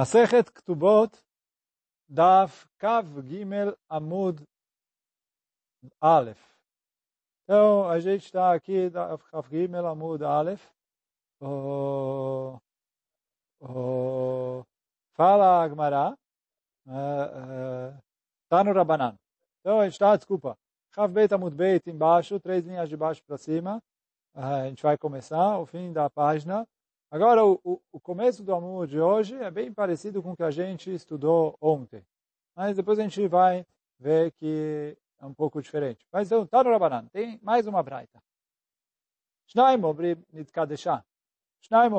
Masechet Ktubot, Daf Kav Gimel Amud Aleph. Então, a gente está aqui, Daf Kav Gimel Amud Aleph. Oh, oh, fala Agmará. Está uh, uh, no Rabanan. Então, a gente está, desculpa, Kav Beit Amud Beit embaixo, três linhas de baixo para cima. Uh, a gente vai começar, o fim da página. Agora, o, o, começo do Amor de hoje é bem parecido com o que a gente estudou ontem. Mas depois a gente vai ver que é um pouco diferente. Mas então, tá no Rabanan. Tem mais uma braita. Shnaim omrim nitkadeshah. Shnaim.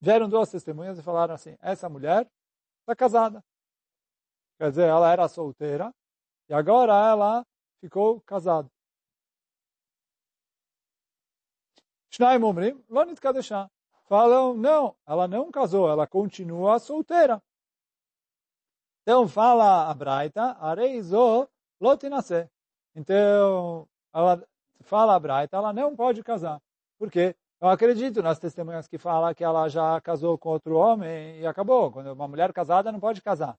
Vieram duas testemunhas e falaram assim, essa mulher está casada. Quer dizer, ela era solteira e agora ela ficou casada. Shnaim Omrim, Lonit Kadeshah. Falam, não, ela não casou, ela continua solteira. Então fala a Braita, Areizo Lotinase. Então, ela fala a Braita, ela não pode casar. Por quê? Eu acredito nas testemunhas que falam que ela já casou com outro homem e acabou. Quando uma mulher casada não pode casar.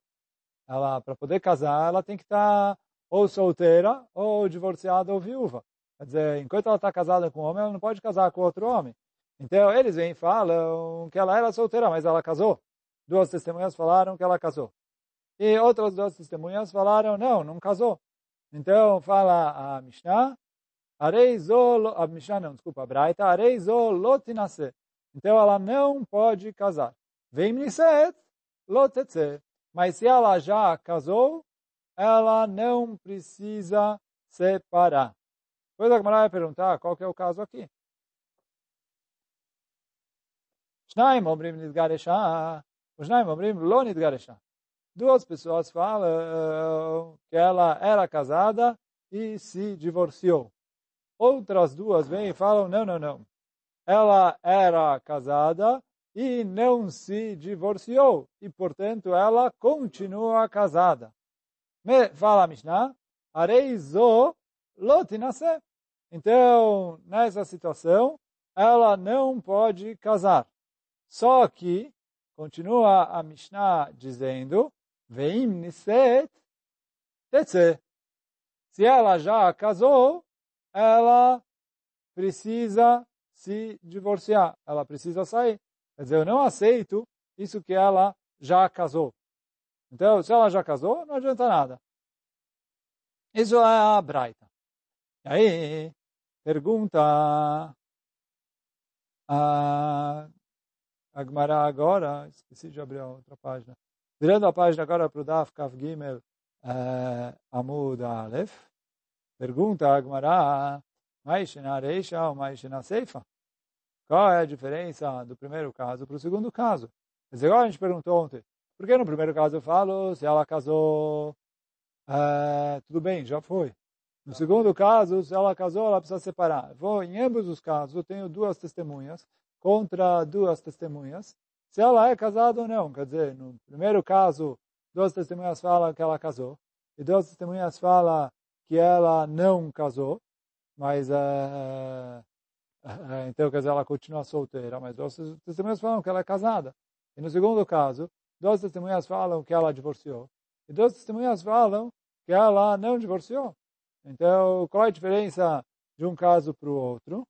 Ela, para poder casar, ela tem que estar ou solteira, ou divorciada, ou viúva. Quer dizer, enquanto ela está casada com um homem, ela não pode casar com outro homem. Então, eles vêm e falam que ela era solteira, mas ela casou. Duas testemunhas falaram que ela casou. E outras duas testemunhas falaram, não, não casou. Então, fala a Mishnah, Areizol, a Mishnah não, desculpa, a Braita, Areizol lotinase. Então, ela não pode casar. Vem niset lotetze. Mas se ela já casou, ela não precisa separar. Depois a Gemara vai perguntar qual que é o caso aqui. Shnaim omrim nidgaresha. Shnaim omrim lo. Duas pessoas falam que ela era casada e se divorciou. Outras duas vêm e falam, não, não, não. Ela era casada e não se divorciou. E, portanto, ela continua casada. Me fala Mishnah, Areizo lotinase. Então, nessa situação, ela não pode casar. Só que, continua a Mishnah dizendo, Veim niset tetze. Se ela já casou, ela precisa se divorciar, ela precisa sair. Quer dizer, eu não aceito isso que ela já casou. Então, se ela já casou, não adianta nada. Isso é a Braita. E aí, Pergunta a Agmará agora, esqueci de abrir a outra página. Virando a página agora para o Daf Kav Gimel uh, Amud Aleph, pergunta a Agmará, Maishena Reisha ou Maishena Seifa? Qual é a diferença do primeiro caso para o segundo caso? Mas igual a gente perguntou ontem, por que no primeiro caso eu falo, se ela casou, uh, tudo bem, já foi. No segundo caso, se ela casou, ela precisa separar. Vou, em ambos os casos, eu tenho duas testemunhas contra duas testemunhas. Se ela é casada ou não. Quer dizer, no primeiro caso, duas testemunhas falam que ela casou. E duas testemunhas falam que ela não casou. Mas, é, é, então, quer dizer, ela continua solteira. Mas duas testemunhas falam que ela é casada. E no segundo caso, duas testemunhas falam que ela divorciou. E duas testemunhas falam que ela não divorciou. Então, qual é a diferença de um caso para o outro?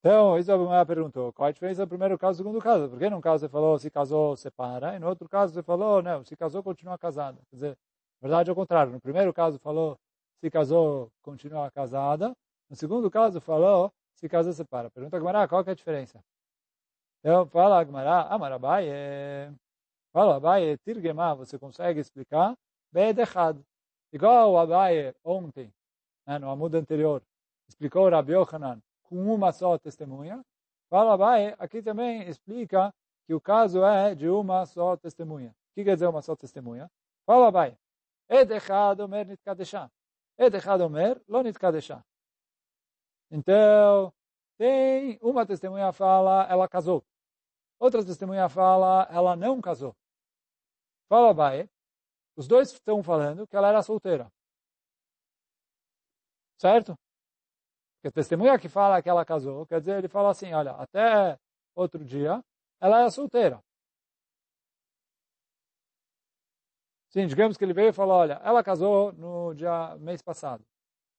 Então, isso a minha perguntou. Qual é a diferença do primeiro caso e do segundo caso? Porque num caso você falou se casou, separa, e no outro caso você falou, não, se casou, continua casada. Quer dizer, na verdade é o contrário. No primeiro caso falou se casou, continua casada. No segundo caso, falou, se casa separa. Pergunta a Gmará, qual que é a diferença? Então, fala a Gmará, Amarabai, fala Abai, Tirgemá, você consegue explicar? Bedechad. Igual o Abai ontem, né, no amudo anterior, explicou Rabi Yohanan com uma só testemunha. Fala Abai, aqui também explica que o caso é de uma só testemunha. O que quer dizer uma só testemunha? Fala Abai, Edechad omer nitkadeshah. Edechad omer lo nitkadeshah. Então, tem uma testemunha fala, ela casou. Outra testemunha fala, ela não casou. Fala, vai. os dois estão falando que ela era solteira. Certo? Porque a testemunha que fala que ela casou, quer dizer, ele fala assim, olha, até outro dia, ela era solteira. Sim, digamos que ele veio e falou, olha, ela casou no dia, mês passado.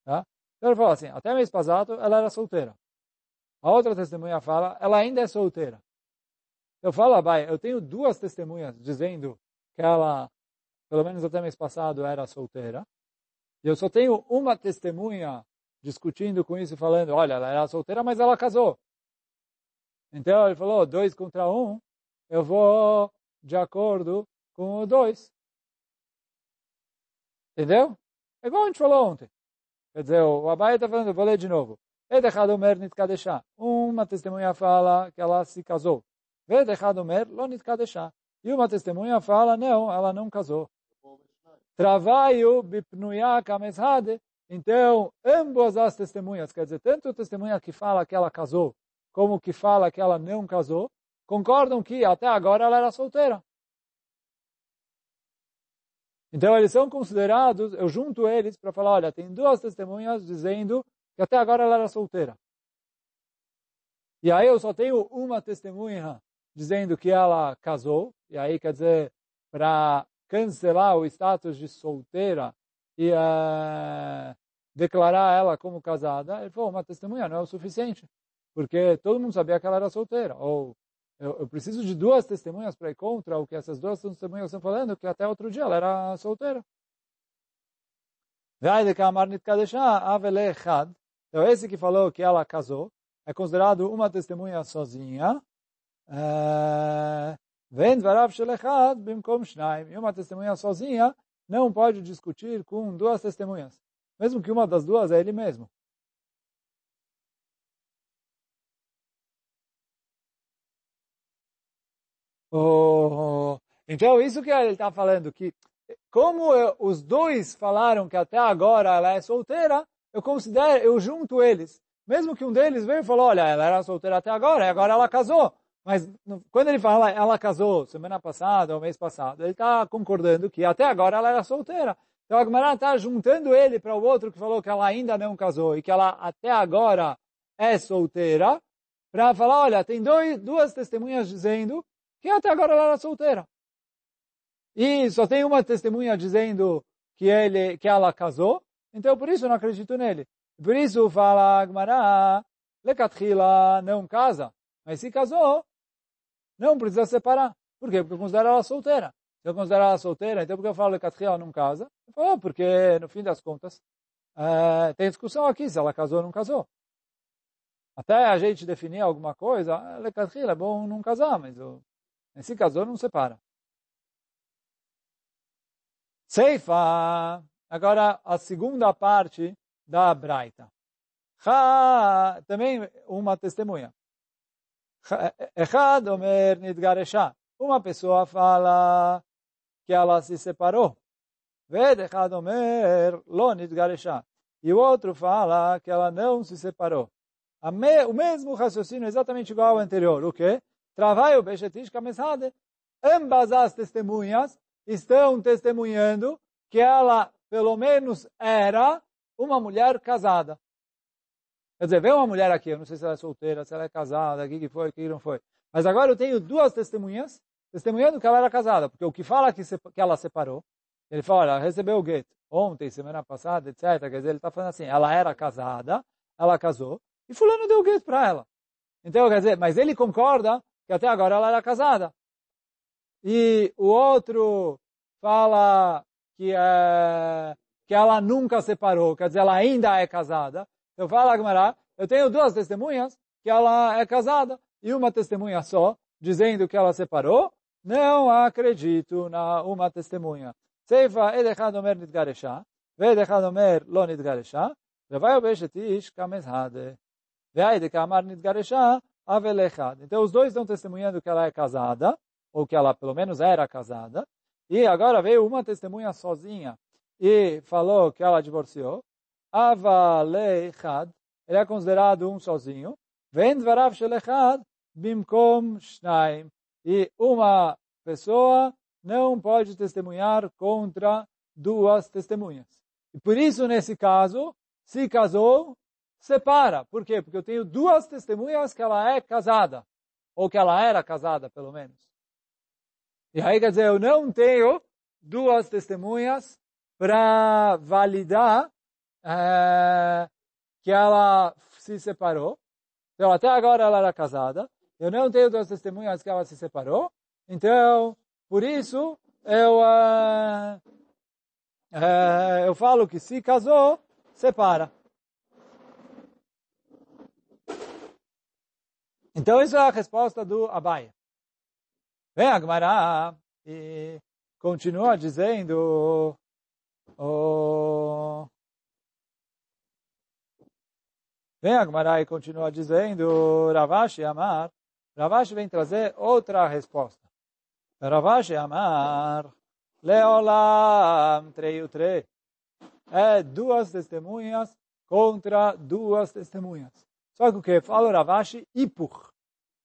Tá? Então ele falou assim, até mês passado ela era solteira. A outra testemunha fala, ela ainda é solteira. Eu falo, vai, eu tenho duas testemunhas dizendo que ela, pelo menos até mês passado, era solteira. E eu só tenho uma testemunha discutindo com isso, falando, olha, ela era solteira, mas ela casou. Então ele falou, dois contra um, eu vou de acordo com o dois. Entendeu? É igual a gente falou ontem. Quer dizer, o Abai está falando, vou ler de novo. Uma testemunha fala que ela se casou. E uma testemunha fala, não, ela não casou. Travaio bipnuya kameshade. Então, ambas as testemunhas, quer dizer, tanto a testemunha que fala que ela casou, como que fala que ela não casou, concordam que até agora ela era solteira. Então, eles são considerados, eu junto eles para falar, olha, tem duas testemunhas dizendo que até agora ela era solteira. E aí eu só tenho uma testemunha dizendo que ela casou, e aí quer dizer, para cancelar o status de solteira e uh, declarar ela como casada, ele falou, uma testemunha não é o suficiente, porque todo mundo sabia que ela era solteira, ou eu, eu preciso de duas testemunhas para ir contra o que essas duas testemunhas estão falando, que até outro dia ela era solteira. Então, esse que falou que ela casou é considerado uma testemunha sozinha. Vem bimkom shnaim. E uma testemunha sozinha não pode discutir com duas testemunhas. Mesmo que uma das duas é ele mesmo. Oh, então, isso que ele está falando, que como eu, os dois falaram que até agora ela é solteira, eu considero, eu junto eles. Mesmo que um deles veio e falou, olha, ela era solteira até agora, e agora ela casou. Mas quando ele fala, ela casou semana passada ou mês passado, ele está concordando que até agora ela era solteira. Então a Gemara está juntando ele para o outro que falou que ela ainda não casou e que ela até agora é solteira, para falar, olha, tem dois, duas testemunhas dizendo que até agora ela era solteira. E só tem uma testemunha dizendo que, ele, que ela casou, então, por isso eu não acredito nele. Por isso fala Agmará, Lekatchila não casa, mas se casou, não precisa separar. Por quê? Porque eu considero ela solteira. Se eu considero ela solteira, então por que eu falo Lekatchila não casa? Eu falo, oh, porque no fim das contas, é, tem discussão aqui se ela casou ou não casou. Até a gente definir alguma coisa, Lekatchila é bom não casar, mas eu, se casou, não separa. Seifa, Agora, a segunda parte da Braita. Também uma testemunha. Echad omer nidgaresha. Uma pessoa fala que ela se separou. Ved echad omer lo nidgaresha. E o outro fala que ela não se separou. O mesmo raciocínio exatamente igual ao anterior. O quê? Travaio beshetish kamesade. Ambas as testemunhas estão testemunhando que ela pelo menos era uma mulher casada. Quer dizer, veio uma mulher aqui, eu não sei se ela é solteira, se ela é casada, o que, foi, o que não foi. Mas agora eu tenho duas testemunhas, testemunhando que ela era casada, porque o que fala que, que ela separou, ele fala, ela recebeu o gueto ontem, semana passada, etc. Quer dizer, ele está falando assim, ela era casada, ela casou, e fulano deu o gueto para ela. Então, quer dizer, mas ele concorda que até agora ela era casada. E o outro fala que, é, que ela nunca separou, quer dizer, ela ainda é casada. Eu falo a eu tenho duas testemunhas que ela é casada e uma testemunha só, dizendo que ela separou. Não acredito na uma testemunha. Seifa edechad omer nitgaresha, ve'edechad omer lo nitgaresha, ve'vai obeshet ish kamezhade. Ve'ai de kamar nitgaresha, avelechad. Então os dois estão testemunhando que ela é casada, ou que ela pelo menos era casada, e agora veio uma testemunha sozinha e falou que ela divorciou. Avaleichad, ele é considerado um sozinho. Vem shelechad bimkom shnaim. E uma pessoa não pode testemunhar contra duas testemunhas. E por isso, nesse caso, se casou, separa. Por quê? Porque eu tenho duas testemunhas que ela é casada. Ou que ela era casada, pelo menos. E aí, quer dizer, eu não tenho duas testemunhas para validar é, que ela se separou. Então, até agora ela era casada. Eu não tenho duas testemunhas que ela se separou. Então, por isso, eu, uh, uh, eu falo que se casou, separa. Então, isso é a resposta do Abaia. Vem a Gemara e continua dizendo oh, Vem a Gemara e continua dizendo Ravashi Amar Ravashi vem trazer outra resposta. Ravashi Amar, Leolam Treiutre. É duas testemunhas contra duas testemunhas. Só que o que? Fala Ravashi, Ipuch.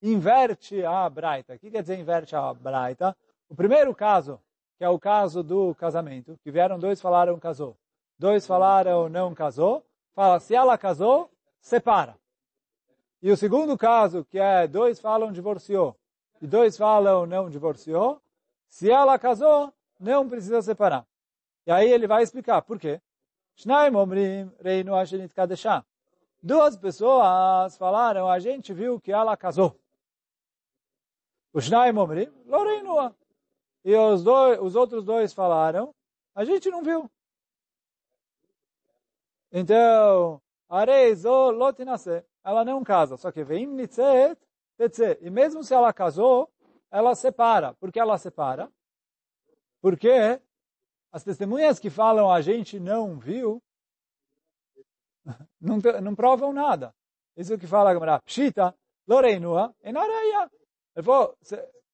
Inverte a Braita. O que quer dizer inverte a Braita? O primeiro caso, que é o caso do casamento, que vieram dois falaram casou. Dois falaram não casou. Fala, se ela casou, separa. E o segundo caso, que é dois falam divorciou e dois falam não divorciou, se ela casou, não precisa separar. E aí ele vai explicar por quê. Duas pessoas falaram, a gente viu que ela casou. O Shnaim Omrim, Loreinua. E os, dois, os outros dois falaram, a gente não viu. Então, Areizo Lotinase ela não casa. Só que vem nitzet, tetze. E mesmo se ela casou, ela separa. Por que ela separa? Porque as testemunhas que falam a gente não viu, não, não provam nada. Isso que fala a Gamara. Pshita, loreinua, enareia. Ele falou,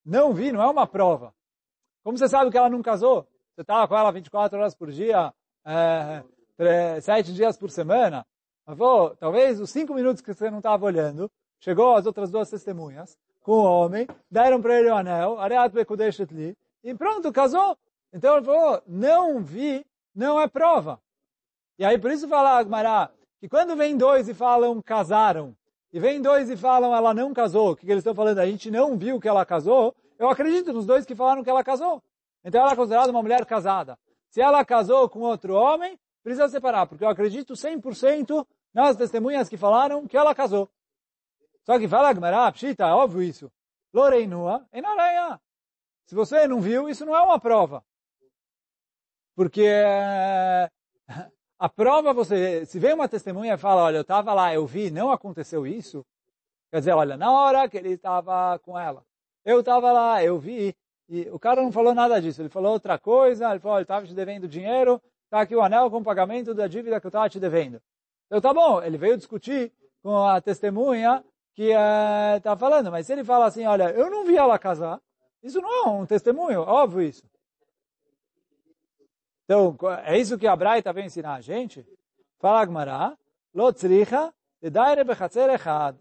não vi, não é uma prova. Como você sabe que ela não casou? Você estava com ela 24 horas por dia, é, 7 dias por semana. Avô, talvez os cinco minutos que você não estava olhando, chegou as outras duas testemunhas com o homem, deram para ele o anel, e pronto, casou. Então ele falou, não vi, não é prova. E aí por isso fala Agmará, que quando vem dois e falam casaram, e vem dois e falam ela não casou, o que, que eles estão falando? A gente não viu que ela casou, eu acredito nos dois que falaram que ela casou. Então ela é considerada uma mulher casada. Se ela casou com outro homem, precisa separar, porque eu acredito 100% nas testemunhas que falaram que ela casou. Só que fala Gmará, Pshita, é óbvio isso. Loreinua, Enareia. Se você não viu, isso não é uma prova. Porque a prova, você, se vem uma testemunha e fala, olha, eu estava lá, eu vi, não aconteceu isso. Quer dizer, olha, na hora que ele estava com ela, eu estava lá, eu vi, e o cara não falou nada disso. Ele falou outra coisa, ele falou, ele estava te devendo dinheiro, está aqui o anel com o pagamento da dívida que eu estava te devendo. Então tá bom, ele veio discutir com a testemunha que está eh, falando, mas se ele fala assim, olha, eu não vi ela casar, isso não é um testemunho, óbvio isso. Então, é isso que a Braita vem ensinar a gente. Fala Gmará, Lotzricha,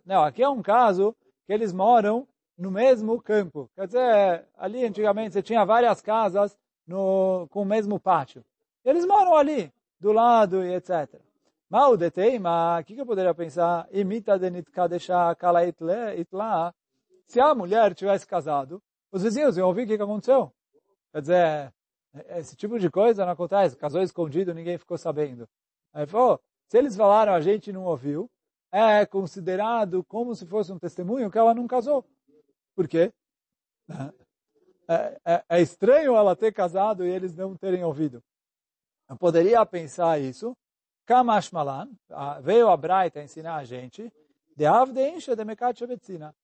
Não, aqui é um caso que eles moram no mesmo campo. Quer dizer, ali antigamente você tinha várias casas no, com o mesmo pátio. Eles moram ali, do lado e etc. Mal deteima, o que, que eu poderia pensar? Imita de nitkadesha kala itla. Se a mulher tivesse casado, os vizinhos iam ouvir o que, que aconteceu. Quer dizer, esse tipo de coisa não acontece. Casou escondido, ninguém ficou sabendo. Aí falou, se eles falaram, a gente não ouviu, é considerado como se fosse um testemunho que ela não casou. Por quê? É, é, é estranho ela ter casado e eles não terem ouvido. Eu poderia pensar isso, Kamashmalan, veio a Braita ensinar a gente, de Avdeinsha de Mekat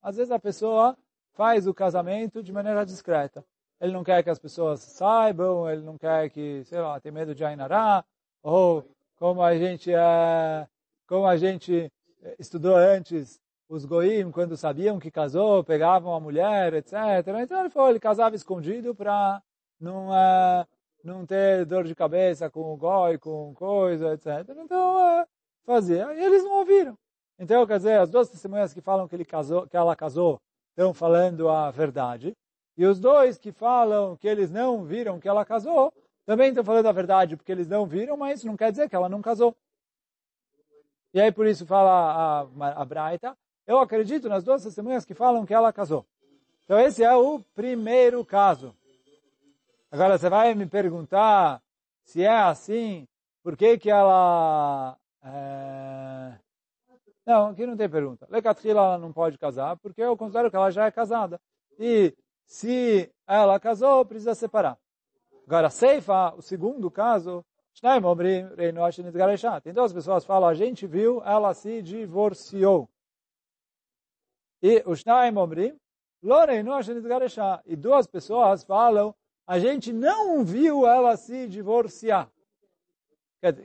Às vezes a pessoa faz o casamento de maneira discreta. Ele não quer que as pessoas saibam, ele não quer que, sei lá, tem medo de Ainará, ou como a gente é, como a gente estudou antes, os goim, quando sabiam que casou, pegavam a mulher, etc. Então ele foi, ele casava escondido para não, é, não ter dor de cabeça com o goi, com coisa, etc. Então, é, fazia. E eles não ouviram. Então, quer dizer, as duas testemunhas que falam que, ele casou, que ela casou estão falando a verdade. E os dois que falam que eles não viram que ela casou, também estão falando a verdade porque eles não viram, mas isso não quer dizer que ela não casou. E aí por isso fala a, a Braita, eu acredito nas duas testemunhas que falam que ela casou. Então esse é o primeiro caso. Agora você vai me perguntar se é assim, por que que ela... É... Não, aqui não tem pergunta. Lecatrila ela não pode casar, porque eu considero que ela já é casada. E se ela casou, precisa separar. Agora, Seifa, o segundo caso, tem duas pessoas que falam, a gente viu, ela se divorciou. E o Shnaim Omrim, e duas pessoas falam, a gente não viu ela se divorciar.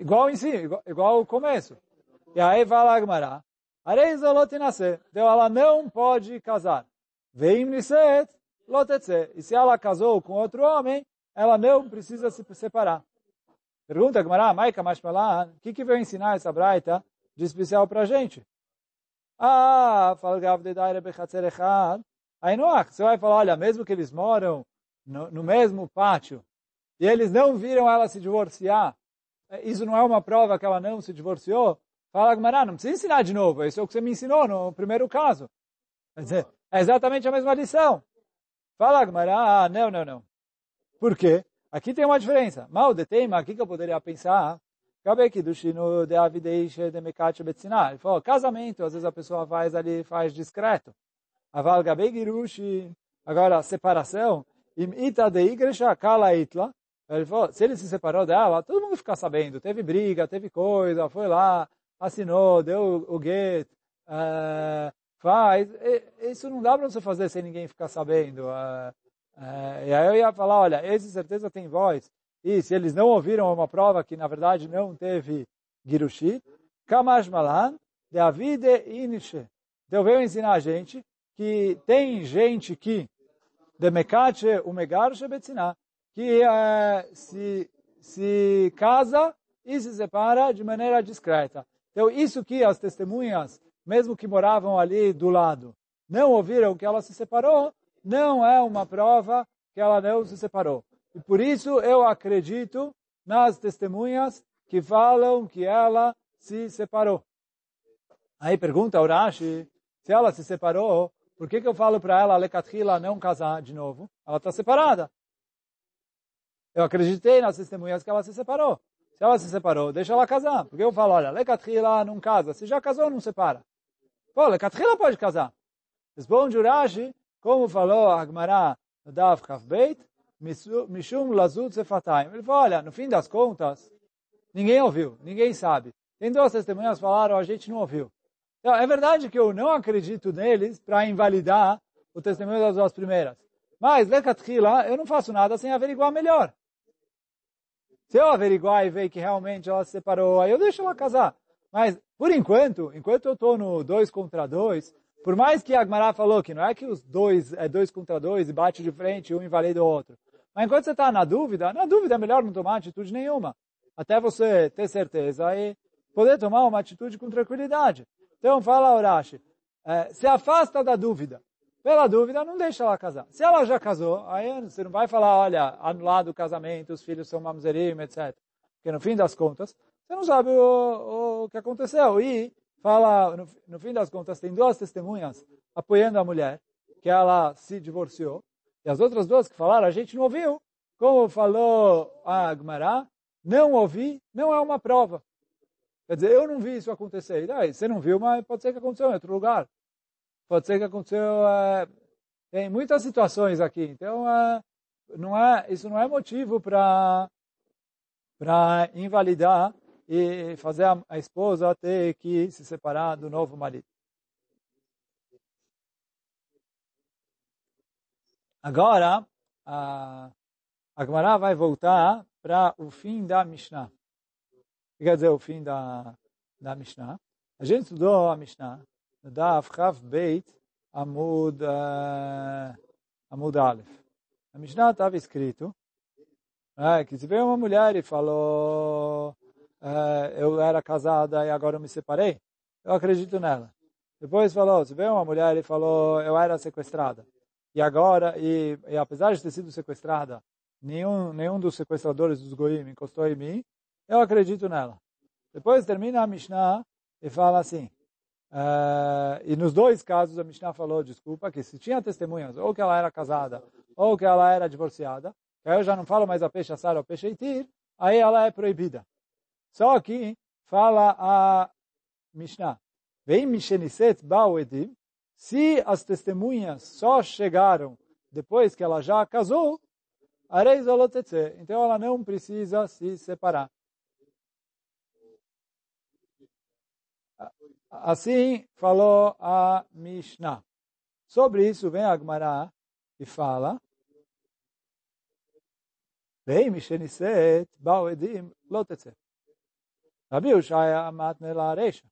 Igual em si, igual, igual o começo. E aí fala Agmará, então ela não pode casar. Vem niset, lotetze. E se ela casou com outro homem, ela não precisa se separar. Pergunta Gmará, Maika Mashmalan, o que, que veio ensinar essa braita de especial para a gente? Ah, fala de Daire Bechatzer Echad. Aí Noach, você vai falar, olha, mesmo que eles moram no, no mesmo pátio, e eles não viram ela se divorciar, isso não é uma prova que ela não se divorciou? Fala Gmará, não precisa ensinar de novo, isso é o que você me ensinou no primeiro caso. Quer dizer, é exatamente a mesma lição. Fala Gmará, ah, não, não, não. Por quê? Aqui tem uma diferença. Mal de tema, aqui que eu poderia pensar, acabei que do shino de avideixe de mekate betziná. Ele falou, casamento, às vezes a pessoa faz ali, faz discreto. Aval gabei girushi, agora separação, ita de igreja kala itla. Ele falou, se ele se separou dela, todo mundo fica sabendo. Teve briga, teve coisa, foi lá, assinou, deu o get, uh, faz. Isso não dá para você fazer sem ninguém ficar sabendo. Uh, uh, e aí eu ia falar, olha, esse certeza tem voz. E se eles não ouviram uma prova que, na verdade, não teve Girushi, Kamash Malan, de Avide Inishe. Então veio ensinar a gente que tem gente que, de Mekache, o Megarshe Betziná, que uh, se, se casa e se separa de maneira discreta. Então, isso que as testemunhas, mesmo que moravam ali do lado, não ouviram que ela se separou, não é uma prova que ela não se separou. E por isso eu acredito nas testemunhas que falam que ela se separou. Aí pergunta Urashi, se ela se separou, por que, que eu falo para ela, Lekatrila, não casar de novo? Ela está separada. Eu acreditei nas testemunhas que ela se separou. Se ela se separou, deixa ela casar. Porque eu falo, olha, Lekatrila não casa. Se já casou, não separa. Pô, Lekatrila pode casar. Responde Urashi, como falou Agmará no Dav Kafbeit, Mishum Lazut Sefatayim. Ele falou, olha, no fim das contas, ninguém ouviu, ninguém sabe. Tem duas testemunhas que falaram, a gente não ouviu. Então, é verdade que eu não acredito neles para invalidar o testemunho das duas primeiras. Mas, Lekatrila, eu não faço nada sem averiguar melhor. Se eu averiguar e ver que realmente ela se separou, aí eu deixo ela casar. Mas, por enquanto, enquanto eu estou no dois contra dois, por mais que Agmará falou que não é que os dois é dois contra dois e bate de frente, um invalida o outro. Mas enquanto você está na dúvida, na dúvida é melhor não tomar atitude nenhuma. Até você ter certeza e poder tomar uma atitude com tranquilidade. Então, fala Urashi, é, se afasta da dúvida. Pela dúvida, não deixa ela casar. Se ela já casou, aí você não vai falar, olha, anulado o casamento, os filhos são mamzerim, etc. Porque no fim das contas, você não sabe o, o que aconteceu. E fala, no, no fim das contas, tem duas testemunhas apoiando a mulher, que ela se divorciou. E as outras duas que falaram, a gente não ouviu. Como falou a Agmará, não ouvi não é uma prova. Quer dizer, eu não vi isso acontecer. E daí, você não viu, mas pode ser que aconteceu em outro lugar. Pode ser que aconteceu. É, tem muitas situações aqui. Então, é, não é, isso não é motivo para invalidar e fazer a, a, esposa ter que se separar do novo marido. Agora, a, a Gemara vai voltar para o fim da Mishnah. O que quer dizer o fim da, da Mishnah? A gente estudou a Mishnah Daf Chav Beit Amud, uh, Amud Aleph. Na Mishnah estava escrito é, que se veio uma mulher e falou uh, eu era casada e agora eu me separei, eu acredito nela. Depois falou, se veio uma mulher e falou eu era sequestrada e agora, e, e apesar de ter sido sequestrada, nenhum, nenhum dos sequestradores dos Goim encostou em mim, eu acredito nela. Depois termina a Mishnah e fala assim, Uh, e nos dois casos a Mishnah falou, desculpa, que se tinha testemunhas, ou que ela era casada, ou que ela era divorciada, que aí eu já não falo mais a peixe assar ou peixe itir, aí ela é proibida. Só que fala a Mishnah, vem Misheniset Bauedim, se as testemunhas só chegaram depois que ela já casou, então ela não precisa se separar. Assim falou a Mishnah. Sobre isso vem a Gemara e fala Vei Misheniset Bau Edim Lotetze. Rabi Ushaya amat nela areisha.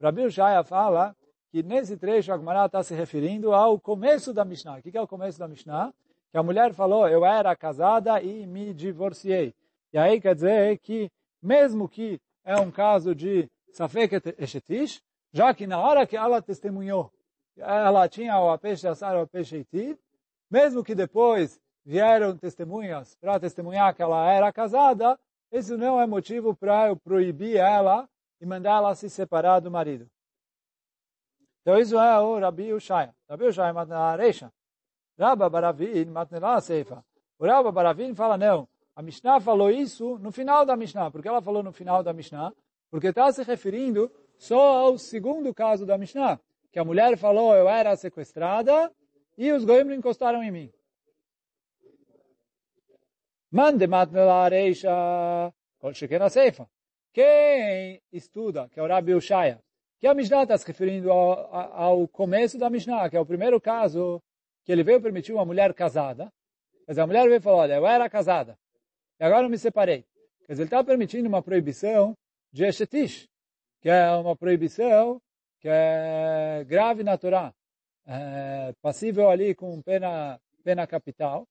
Rabi Ushaya fala que nesse trecho a Gemara está se referindo ao começo da Mishnah. O que é o começo da Mishnah? Que a mulher falou, eu era casada e me divorciei. E aí quer dizer que, mesmo que é um caso de Safek Eshetish, já que na hora que ela testemunhou, ela tinha o peixe assar o peixe mesmo que depois vieram testemunhas para testemunhar que ela era casada, isso não é motivo para eu proibir ela e mandar ela se separar do marido. Então isso é o Rabi Ushaya. Rabi Ushaya matnela reisha. Rabba Baravin matnela seifa. O Rabba Baravin fala não. A Mishnah falou isso no final da Mishnah. Por que ela falou no final da Mishnah? porque está se referindo só ao segundo caso da Mishnah, que a mulher falou, eu era sequestrada e os goim não encostaram em mim. Mande matnela areisha kol shekena seifa. Quem estuda, que é o Rabi Ushaya, que a Mishnah está se referindo ao, ao, começo da Mishnah, que é o primeiro caso que ele veio permitir uma mulher casada. Quer dizer, a mulher veio e falou, olha, eu era casada, e agora eu me separei. Quer dizer, ele está permitindo uma proibição de Eshetish, que é uma proibição que é grave na Torá, é passível ali com pena, pena capital,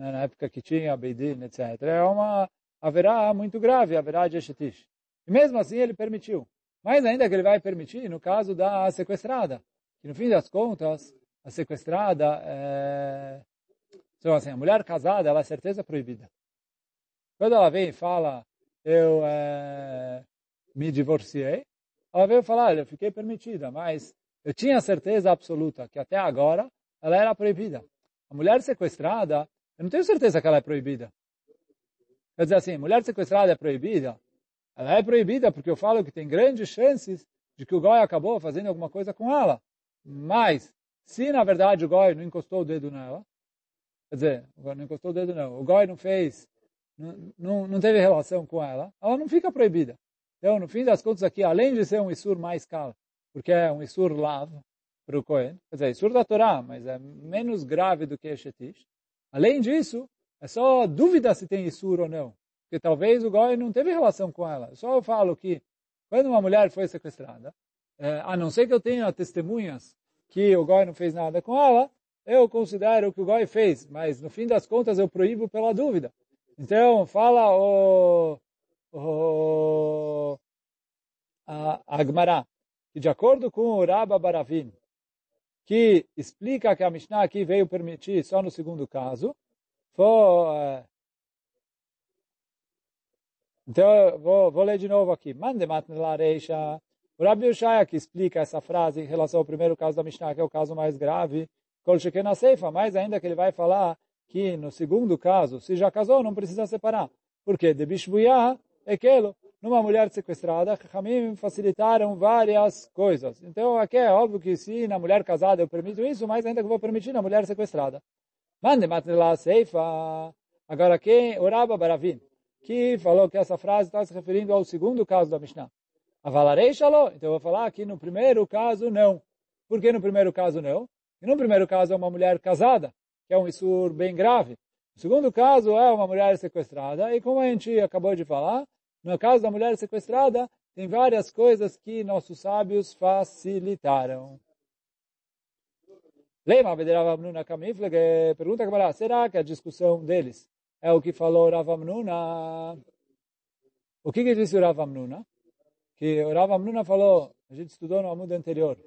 né, na época que tinha Beidin, etc. É uma haverá muito grave, haverá de Eshetish. E mesmo assim ele permitiu. Mais ainda que ele vai permitir no caso da sequestrada, que no fim das contas, a sequestrada é... Então, assim, a mulher casada, ela é certeza proibida. Quando ela vem e fala, eu é, me divorciei, ela veio falar, eu fiquei permitida, mas eu tinha certeza absoluta que até agora ela era proibida. A mulher sequestrada, eu não tenho certeza que ela é proibida. Quer dizer assim, mulher sequestrada é proibida? Ela é proibida porque eu falo que tem grandes chances de que o Goi acabou fazendo alguma coisa com ela. Mas, se na verdade o Goi não encostou o dedo nela, quer dizer, não encostou o dedo não, o Goi não fez, não, não, não teve relação com ela, ela não fica proibida. Então, no fim das contas aqui, além de ser um Isur mais caro, porque é um Isur Lav para o Kohen, quer dizer, Isur da Torá, mas é menos grave do que Eshetish. Além disso, é só dúvida se tem Isur ou não. Porque talvez o Goi não teve relação com ela. Só eu falo que quando uma mulher foi sequestrada, é, a não ser que eu tenha testemunhas que o Goi não fez nada com ela, eu considero que o Goi fez, mas no fim das contas eu proíbo pela dúvida. Então, fala o, o, a, Agmará, que de acordo com o Rabba Baravin, que explica que a Mishnah aqui veio permitir só no segundo caso. Eh, então, vou, vou ler de novo aqui. Mande matnela reisha. O Rabbi Ushaya que explica essa frase em relação ao primeiro caso da Mishnah, que é o caso mais grave, Kol Shekena Seifa, mais ainda que ele vai falar que no segundo caso, se já casou, não precisa separar. Porque de Bishbuyah aquilo, numa mulher sequestrada, Hamim facilitaram várias coisas. Então, aqui é óbvio que se na mulher casada eu permito isso, mais ainda que vou permitir na mulher sequestrada. Mande matnela seifa. Agora, quem? Uraba Baravim, que falou que essa frase está se referindo ao segundo caso da Mishnah. Avalarei shalom. Então, eu vou falar que no primeiro caso, não. Por que no primeiro caso, não? E no primeiro caso é uma mulher casada, que é um isur bem grave. No segundo caso é uma mulher sequestrada. E como a gente acabou de falar, no caso da mulher sequestrada, tem várias coisas que nossos sábios facilitaram. Lema Rav Kamiflege, pergunta a será que a discussão deles é o que falou Ravamnuna? O que, que disse o Ravamnuna? Que o Ravamnuna falou, a gente estudou no amudo anterior,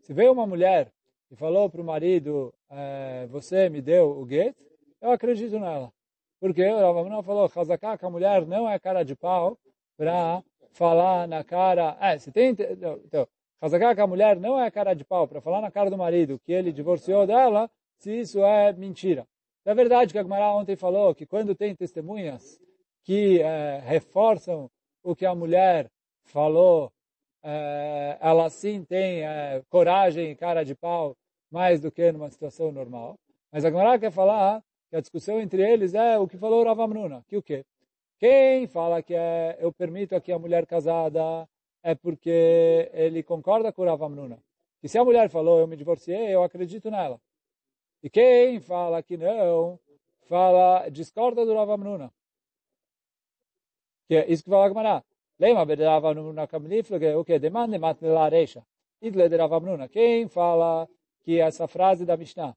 se veio uma mulher e falou para o marido, é, você me deu o get, eu acredito nela. Porque o Rav Amnuna falou, Hazaká, que a mulher não é cara de pau para falar na cara... É, se tem... Então, Hazaká, que a mulher não é cara de pau para falar na cara do marido que ele divorciou dela, se isso é mentira. É verdade que a Gemara ontem falou que quando tem testemunhas que é, reforçam o que a mulher falou, é, ela sim tem é, coragem e cara de pau mais do que numa situação normal. Mas a Gemara quer falar que a discussão entre eles é o que falou Rav Amnuna, que o quê? Quem fala que é, eu permito aqui a mulher casada é porque ele concorda com o Rav Amnuna. Que se a mulher falou, eu me divorciei, eu acredito nela. E quem fala que não, fala, discorda do Rav Amnuna. Que é isso que fala a Gemara. Lema be Rav Amnuna kamniflige, o que? Demande matnela reisha. Idle de Rav Amnuna. Quem fala que essa frase da Mishnah,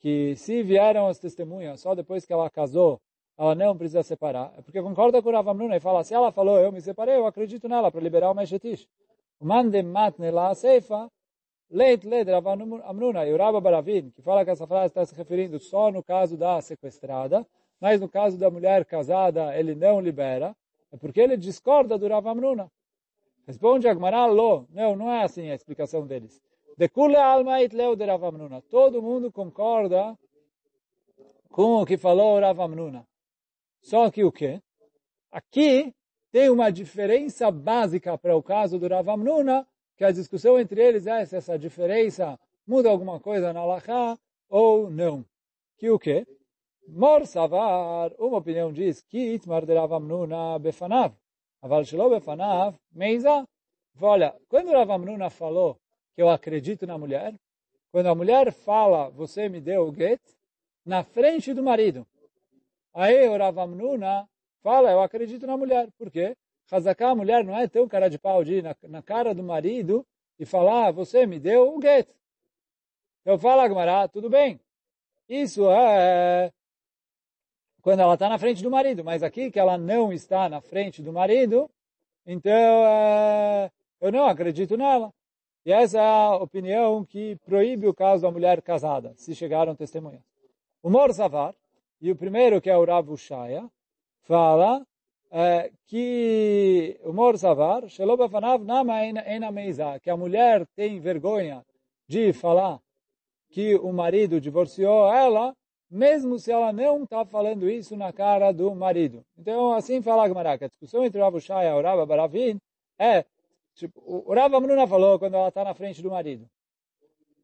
que se vieram as testemunhas só depois que ela casou, ela não precisa separar. É porque concorda com o Rav e fala, se ela falou, eu me separei, eu acredito nela para liberar o Meshetish. Mande matnela seifa, Leit led Rav Amnuna e o Rabba Baravin, que fala que essa frase está se referindo só no caso da sequestrada, mas no caso da mulher casada ele não libera, é porque ele discorda do Rav Amnuna. Responde Agmará, lo. Não, não é assim a explicação deles. De kule alma it leu de Rav. Todo mundo concorda com o que falou o Rav Amnuna. Só que o quê? Aqui tem uma diferença básica para o caso do Rav Amnuna, que a discussão entre eles é se essa diferença muda alguma coisa na Lacha ou não. Que o quê? Mor Savar, uma opinião diz que Itmar de Ravamnuna befanav, aval shelo befanav meiza. Olha, quando Ravamnuna falou que eu acredito na mulher, quando a mulher fala, você me deu o get, na frente do marido. Aí o Ravamnuna fala, eu acredito na mulher. Por quê? Hazaká, a mulher não é tão cara de pau de ir na, na cara do marido e falar, você me deu o get. Eu falo a Gemara, tudo bem. Isso é quando ela está na frente do marido, mas aqui que ela não está na frente do marido, então é, eu não acredito nela. E essa é a opinião que proíbe o caso da mulher casada, se chegaram testemunhas. O Mor Savar, e o primeiro que é o Rav Ushaya, fala é, que o Mor Savar, que a mulher tem vergonha de falar que o marido divorciou ela, mesmo se ela não está falando isso na cara do marido. Então, assim fala a a discussão entre o Rav Shai e o Rav Baravin é, tipo, o Rav falou quando ela está na frente do marido.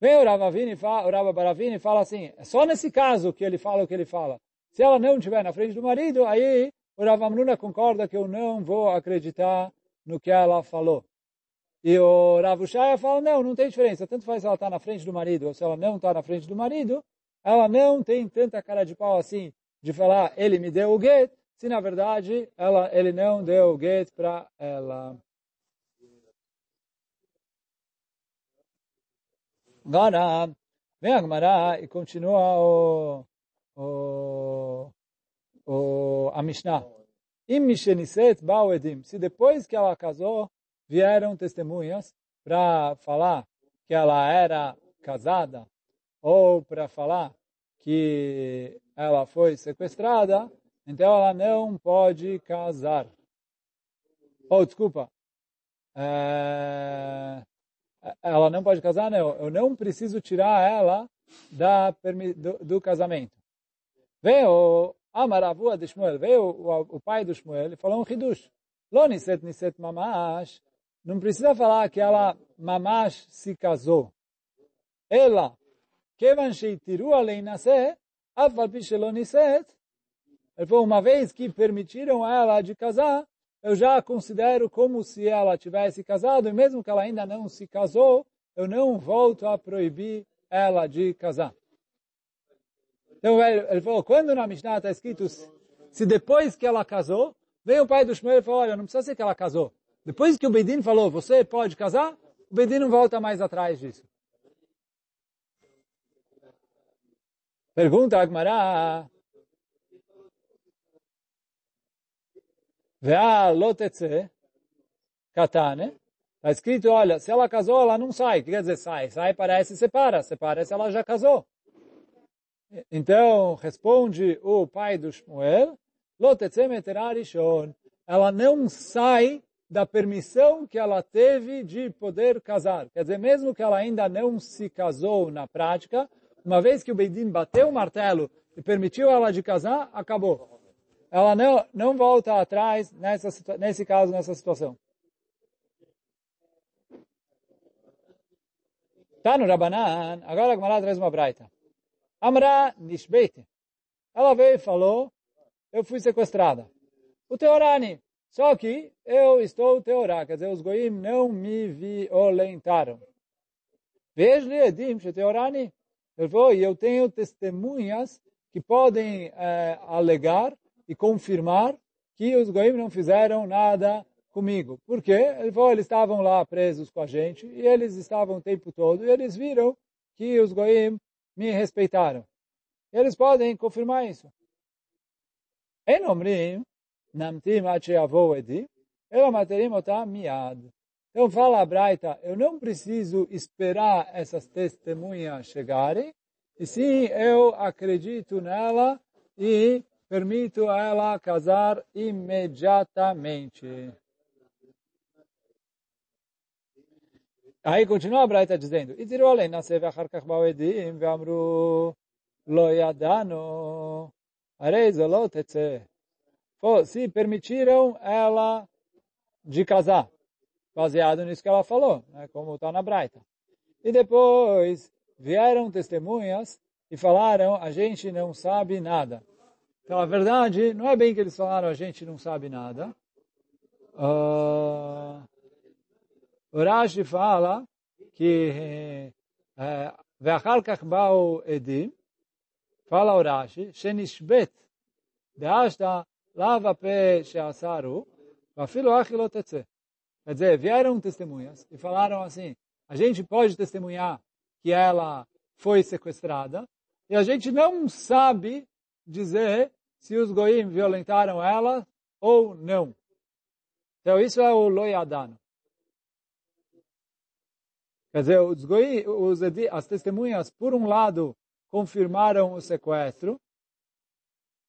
Vem o Rav, Avini, o Rav Baravin e fala assim, é só nesse caso que ele fala o que ele fala. Se ela não estiver na frente do marido, aí o Rav Amnuna concorda que eu não vou acreditar no que ela falou. E o Rav Ushaya fala, não, não tem diferença. Tanto faz se ela está na frente do marido ou se ela não está na frente do marido, ela não tem tanta cara de pau assim de falar, ele me deu o get, se na verdade ela, ele não deu o get para ela. Agora, vem a Gemara e continua o, o o, a Mishnah. Se depois que ela casou, vieram testemunhas para falar que ela era casada ou para falar que ela foi sequestrada, então ela não pode casar. Oh, desculpa. É, ela não pode casar, não. Eu não preciso tirar ela da, do, do casamento. Vem o, Amaravua de Shmuel, veio o, o, pai do Shmuel e falou um hidush. Lo niset mamash. Não precisa falar que ela mamash se casou. Ela, kevan sheitiru alei naseh, afal lo niset. Ele falou, uma vez que permitiram ela de casar, eu já considero como se ela tivesse casado, e mesmo que ela ainda não se casou, eu não volto a proibir ela de casar. Então ele falou, quando na Mishnah está escrito, se depois que ela casou, veio o pai do Shmuel e falou, olha, não precisa ser que ela casou. Depois que o Bedin falou, você pode casar, o Bedin não volta mais atrás disso. Pergunta Agmará. Vea lotetze katane Está escrito, olha, se ela casou, ela não sai. O que quer dizer sai? Sai parece separa. Separa se ela já casou. Então, responde o pai do Shmuel, ela não sai da permissão que ela teve de poder casar. Quer dizer, mesmo que ela ainda não se casou na prática, uma vez que o Beidin bateu o martelo e permitiu ela de casar, acabou. Ela não, não volta atrás nessa, nesse caso, nessa situação. Tá no Rabanan, agora a Gemara traz uma braita. Amra Nishbete. Ela veio e falou, eu fui sequestrada. O Teorani, só que eu estou Teorá, quer dizer, os Goim não me violentaram. Veja-lhe Edim, Teorani. Ele falou, e eu tenho testemunhas que podem é, alegar e confirmar que os Goim não fizeram nada comigo. Por quê? Ele falou, eles estavam lá presos com a gente e eles estavam o tempo todo e eles viram que os Goim me respeitaram. Eles podem confirmar isso. Em Omrim, Namtim Miad. Então fala a Braita, eu não preciso esperar essas testemunhas chegarem, e sim eu acredito nela e permito ela casar imediatamente. Aí continua a Braita dizendo, e tirou nasceu achar. Se permitiram ela de casar, baseado nisso que ela falou, né, como está na Braita. E depois vieram testemunhas e falaram, a gente não sabe nada. Então, a verdade, não é bem que eles falaram, a gente não sabe nada. Uh, o Rashi fala que eh, eh, Ve'achalkach ba'u edim, fala o Rashi, Shenishbet, deashta lava pe she'asaru, vafilo achilot etzeh. Quer dizer, vieram testemunhas e falaram assim, a gente pode testemunhar que ela foi sequestrada e a gente não sabe dizer se os goim violentaram ela ou não. Então isso é o loiadano. Quer dizer, os goi, os, as testemunhas, por um lado, confirmaram o sequestro,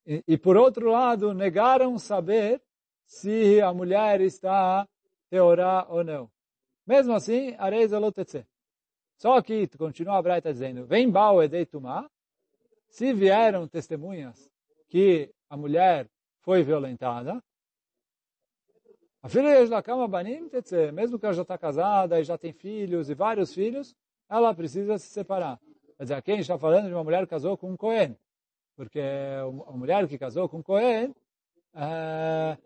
e, e, por outro lado, negaram saber se a mulher está teorá ou não. Mesmo assim, areis alotetze. Só que, continua a Braita dizendo, vem bau edei tumá, se vieram testemunhas que a mulher foi violentada, a filha da cama banim, mesmo que ela já está casada e já tem filhos e vários filhos, ela precisa se separar. Quer dizer, aqui a gente está falando de uma mulher que casou com um Cohen. Porque a mulher que casou com um Cohen é,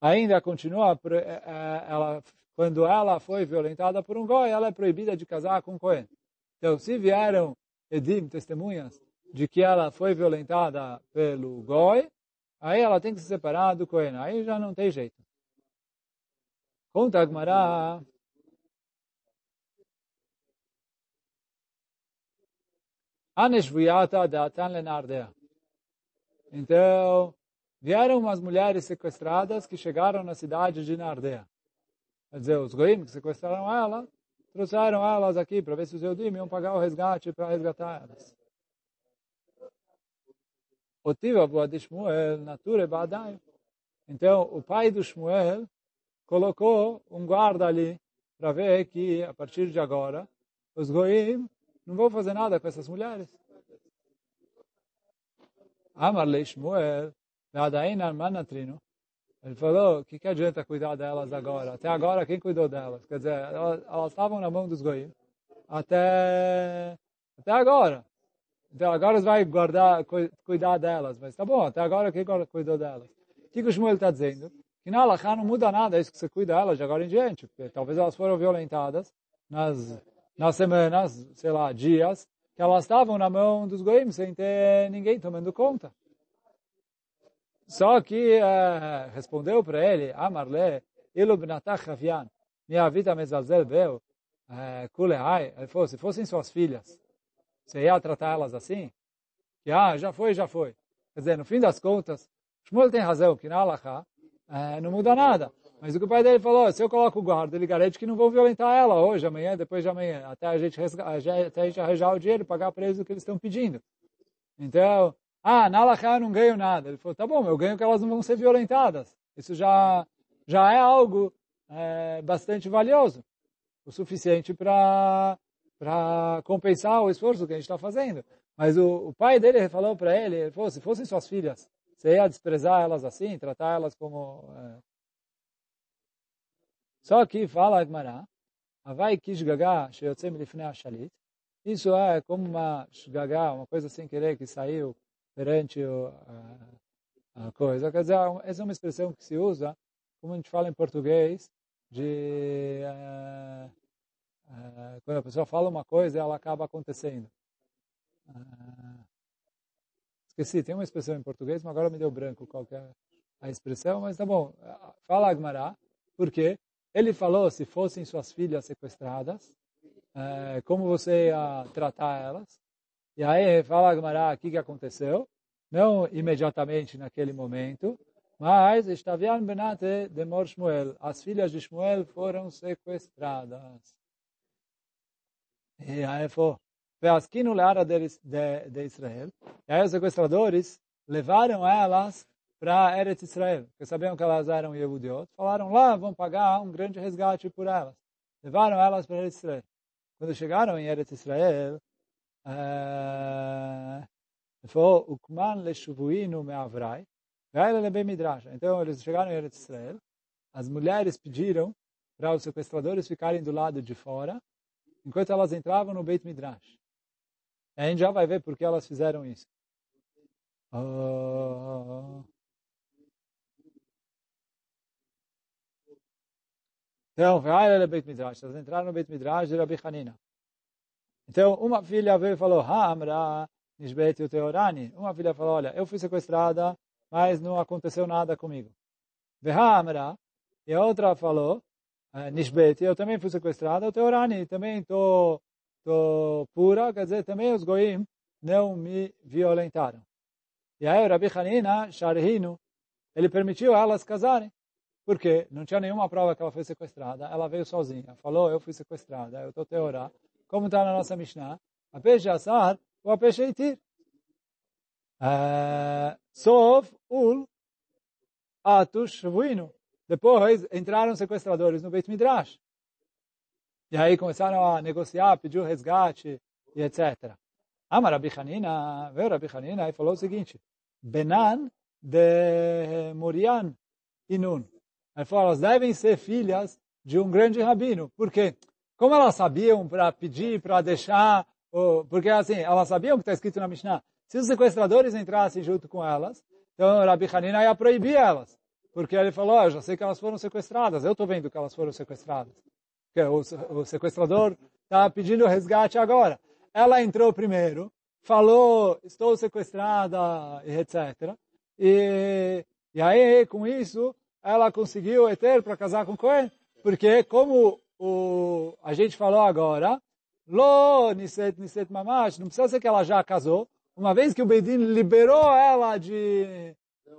ainda continua, é, ela, quando ela foi violentada por um Goi, ela é proibida de casar com um Cohen. Então, se vieram Edim, testemunhas, de que ela foi violentada pelo Goi, aí ela tem que se separar do Cohen. Aí já não tem jeito. Conta Agmará. Então, vieram umas mulheres sequestradas que chegaram na cidade de Nardea. Quer dizer, os goim que sequestraram ela, trouxeram elas aqui para ver se os Eudim iam pagar o resgate para resgatar elas. Otiva boa de Shmuel, nature badai. Então, o pai do Shmuel colocou um guarda ali para ver que, a partir de agora, os goim não vão fazer nada com essas mulheres. Amar le Shmuel, Manatrino. Ele falou, o que, que adianta cuidar delas agora? Até agora, quem cuidou delas? Quer dizer, elas estavam na mão dos goim até, até agora. Então agora vai guardar, cuidar delas. Mas tá bom, até agora quem cuidou delas? O que, que o Shmuel está dizendo? que na Alaha não muda nada, é isso que você cuida delas de agora em diante, porque talvez elas foram violentadas nas, nas semanas, sei lá, dias, que elas estavam na mão dos goim sem ter ninguém tomando conta. Só que uh, respondeu para ele, Amarle, Ilubnatach Havian, minha vida mezalzel beu, eh, kulehai, ele falou, se fossem suas filhas, você ia tratar elas assim? Que, ah, já foi, já foi. Quer dizer, no fim das contas, Shmuel tem razão, que na Alaha, é, não muda nada. Mas o que o pai dele falou, se eu coloco o guarda, ele garante que não vão violentar ela hoje, amanhã, depois de amanhã, até a gente, até a gente arranjar o dinheiro e pagar para eles que eles estão pedindo. Então, ah, na Alaha eu não ganho nada. Ele falou, tá bom, eu ganho que elas não vão ser violentadas. Isso já, já é algo é, bastante valioso, o suficiente para para compensar o esforço que a gente está fazendo. Mas o, o, pai dele falou para ele, ele falou, se fossem suas filhas, você ia desprezar elas assim, tratar elas como... É... Só que fala Agmará, Avai kish gaga sheyotzem lifnei shalit. Isso é como uma shgaga, uma coisa sem querer que saiu perante o, a, a, coisa. Quer dizer, essa é uma expressão que se usa, como a gente fala em português, de... Uh, uh, quando a pessoa fala uma coisa, ela acaba acontecendo. Uh, esqueci, tem uma expressão em português, mas agora me deu branco qual é a expressão, mas tá bom. Fala Agmará, porque ele falou se fossem suas filhas sequestradas, como você ia tratar elas. E aí fala Agmará o que, que aconteceu. Não imediatamente naquele momento, mas Estavian Benate de Mor Shmuel. As filhas de Shmuel foram sequestradas. Aí foi. Veasquino leara de, Israel. E aí os sequestradores levaram elas para Eretz Israel, porque sabiam que elas eram Yehudiot. Falaram lá, vão pagar um grande resgate por elas. Levaram elas para Eretz Israel. Quando chegaram em Eretz Israel, foi Ukman leshuvuinu me'avrai, então eles chegaram em Eretz Israel, as mulheres pediram para os sequestradores ficarem do lado de fora, enquanto elas entravam no Beit Midrash. E a gente já vai ver por que elas fizeram isso. Uh... Então, Beit Midrash. Elas entraram no Beit Midrash de Rabi Hanina. Então, uma filha veio e falou, Hamra, Nishbet o Teorani. Uma filha falou, olha, eu fui sequestrada mas não aconteceu nada comigo. Vehamra, e a outra falou, Nishbeti, eu também fui sequestrada, o Teorani, também estou tô, tô pura, quer dizer, também os goim não me violentaram. E aí o Rabi Hanina, Sharhinu, ele permitiu elas casarem, porque não tinha nenhuma prova que ela foi sequestrada, ela veio sozinha, falou, eu fui sequestrada, eu estou teorá, como está na nossa Mishnah, a peixe assar ou a peixe itir. Sov ul atush vuino. Depois entraram sequestradores no Beit Midrash. E aí começaram a negociar, pediu resgate e etc. Ama Rabi Hanina, veio Rabi Hanina e falou o seguinte, Benan de Morian e Nun. Ele falou, elas devem ser filhas de um grande rabino. Por quê? Como elas sabiam para pedir, para deixar, porque assim, elas sabiam o que está escrito na Mishnah, se os sequestradores entrassem junto com elas, então Rabi Hanina ia proibir elas. Porque ele falou, oh, eu já sei que elas foram sequestradas, eu estou vendo que elas foram sequestradas. Porque o, o sequestrador está pedindo resgate agora. Ela entrou primeiro, falou, estou sequestrada, etc. E, e aí, com isso, ela conseguiu ter para casar com Cohen, porque como o, a gente falou agora, Lo, Niset, Niset Mamash, não precisa ser que ela já casou, uma vez que o Beidin liberou ela de,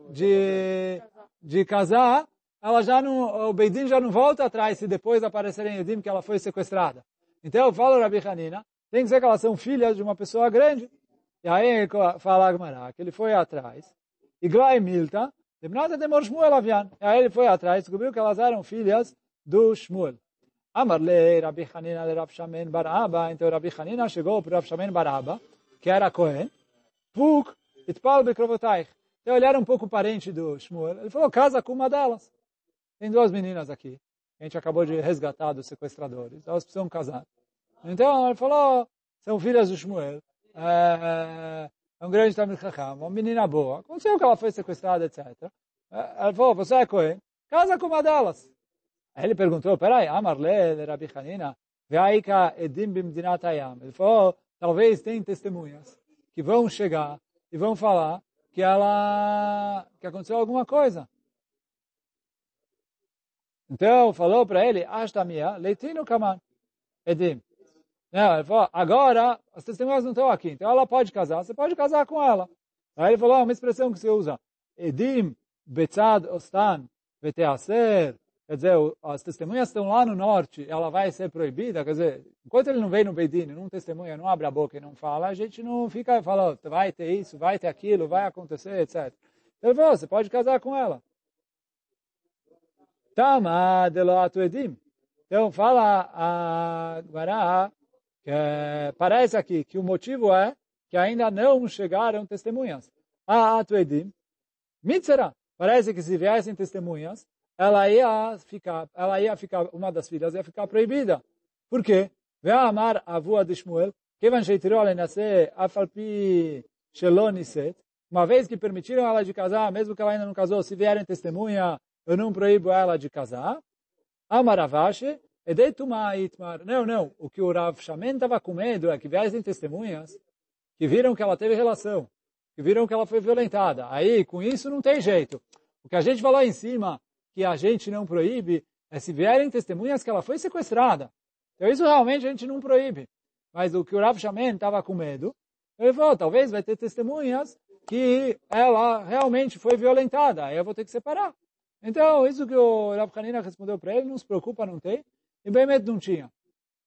de, de casar, ela já não, o Beidin já não volta atrás se depois aparecerem Edim que ela foi sequestrada. Então eu falo Rabi Hanina, tem que ser que elas são filhas de uma pessoa grande. E aí fala Agmará, que ele foi atrás. E Glai Milta, Demnata de Shmuel Avian. E aí ele foi atrás, descobriu que elas eram filhas do Shmuel. Amarle Rabi Hanina de Rav Shamen Baraba. Então Rabi Hanina chegou para Rav Shamen Baraba, que era Cohen, Puk, itpal bekrovotaich. Então ele um pouco parente do Shmuel. Ele falou, casa com uma delas. Tem duas meninas aqui. A gente acabou de resgatar dos sequestradores. Elas precisam casar. Então ele falou, são filhas do Shmuel. É, é um grande Tamil Chacham, uma menina boa. Aconteceu que ela foi sequestrada, etc. Ela falou, você é Cohen? Casa com uma delas. Aí ele perguntou, peraí, Amarle, Rabi Hanina, Veaika edim bimdinat ayam. Ele falou, talvez tem testemunhas que vão chegar e vão falar que ela que aconteceu alguma coisa. Então falou para ele, Ashtamia, leitino kaman, edim. Não, ele falou, agora as testemunhas não estão aqui, então ela pode casar, você pode casar com ela. Aí ele falou, uma expressão que se usa, edim betzad ostan veteaser quer dizer, as testemunhas estão lá no norte, ela vai ser proibida, quer dizer, enquanto ele não vem no Beidin, não testemunha, não abre a boca e não fala, a gente não fica falando, vai ter isso, vai ter aquilo, vai acontecer, etc. Ele falou, você pode casar com ela. Tama de edim. Então fala a Guará que parece aqui que o motivo é que ainda não chegaram testemunhas. A Atuedim, Mitzera, parece que se viessem testemunhas, ela ia ficar, ela ia ficar, uma das filhas ia ficar proibida. Por quê? Ve'amar avua de Shmuel, כיוון שהתירו להינשא אף על פי שלא נישאת, uma vez que permitiram ela de casar, mesmo que ela ainda não casou, se vierem testemunha, eu não proíbo ela de casar. Amaravashi, Itmar. Não, não. O que o Rav Shamen estava com medo é que viessem testemunhas que viram que ela teve relação, que viram que ela foi violentada. Aí, com isso, não tem jeito. O que a gente falou em cima, que a gente não proíbe, é se vierem testemunhas que ela foi sequestrada. Então, isso realmente a gente não proíbe. Mas o que o Rav Shamen estava com medo, ele falou, talvez vai ter testemunhas que ela realmente foi violentada, aí eu vou ter que separar. Então, isso que o Rav Hanina respondeu para ele, não se preocupa, não tem. E Bemet não tinha.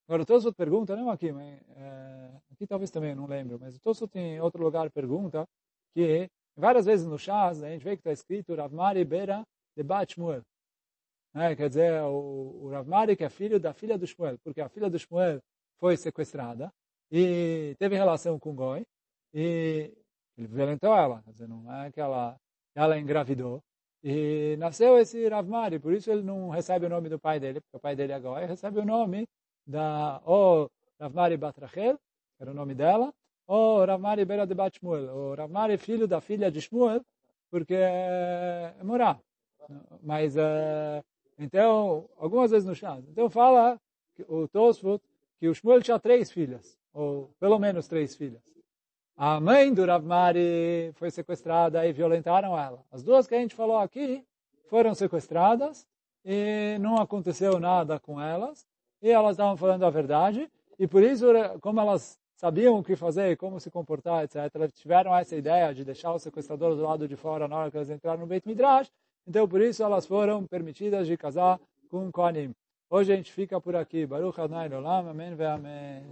Agora, o Tosfot pergunta, não aqui, mas é, aqui talvez também, não lembro, mas o Tosfot em outro lugar pergunta que várias vezes no Shaz, a gente vê que está escrito Rav Mari Bera de Bat Shmuel. É, quer dizer, o, o Rav Mari que é filho da filha do Shmuel, porque a filha do Shmuel foi sequestrada e teve relação com Goi, e ele violentou ela, quer dizer, não é que ela, ela engravidou. E nasceu esse Rav Mari, por isso ele não recebe o nome do pai dele, porque o pai dele é Goi, recebe o nome da ou Rav Mari Batrachel, que era o nome dela, ou Rav Mari Bera de Bat Shmuel, ou Rav Mari filho da filha de Shmuel, porque é morar. Mas, uh, então, algumas vezes no chá. Então fala o Tosfot que o Shmuel tinha três filhas, ou pelo menos três filhas. A mãe do Rav Mari foi sequestrada e violentaram ela. As duas que a gente falou aqui foram sequestradas e não aconteceu nada com elas. E elas estavam falando a verdade. E por isso, como elas sabiam o que fazer, como se comportar, etc., tiveram essa ideia de deixar o sequestrador do lado de fora na hora que elas entraram no Beit Midrash. Então, por isso, elas foram permitidas de casar com Kohanim. Hoje a gente fica por aqui. Baruch Adonai Olam. Amém ve Amém.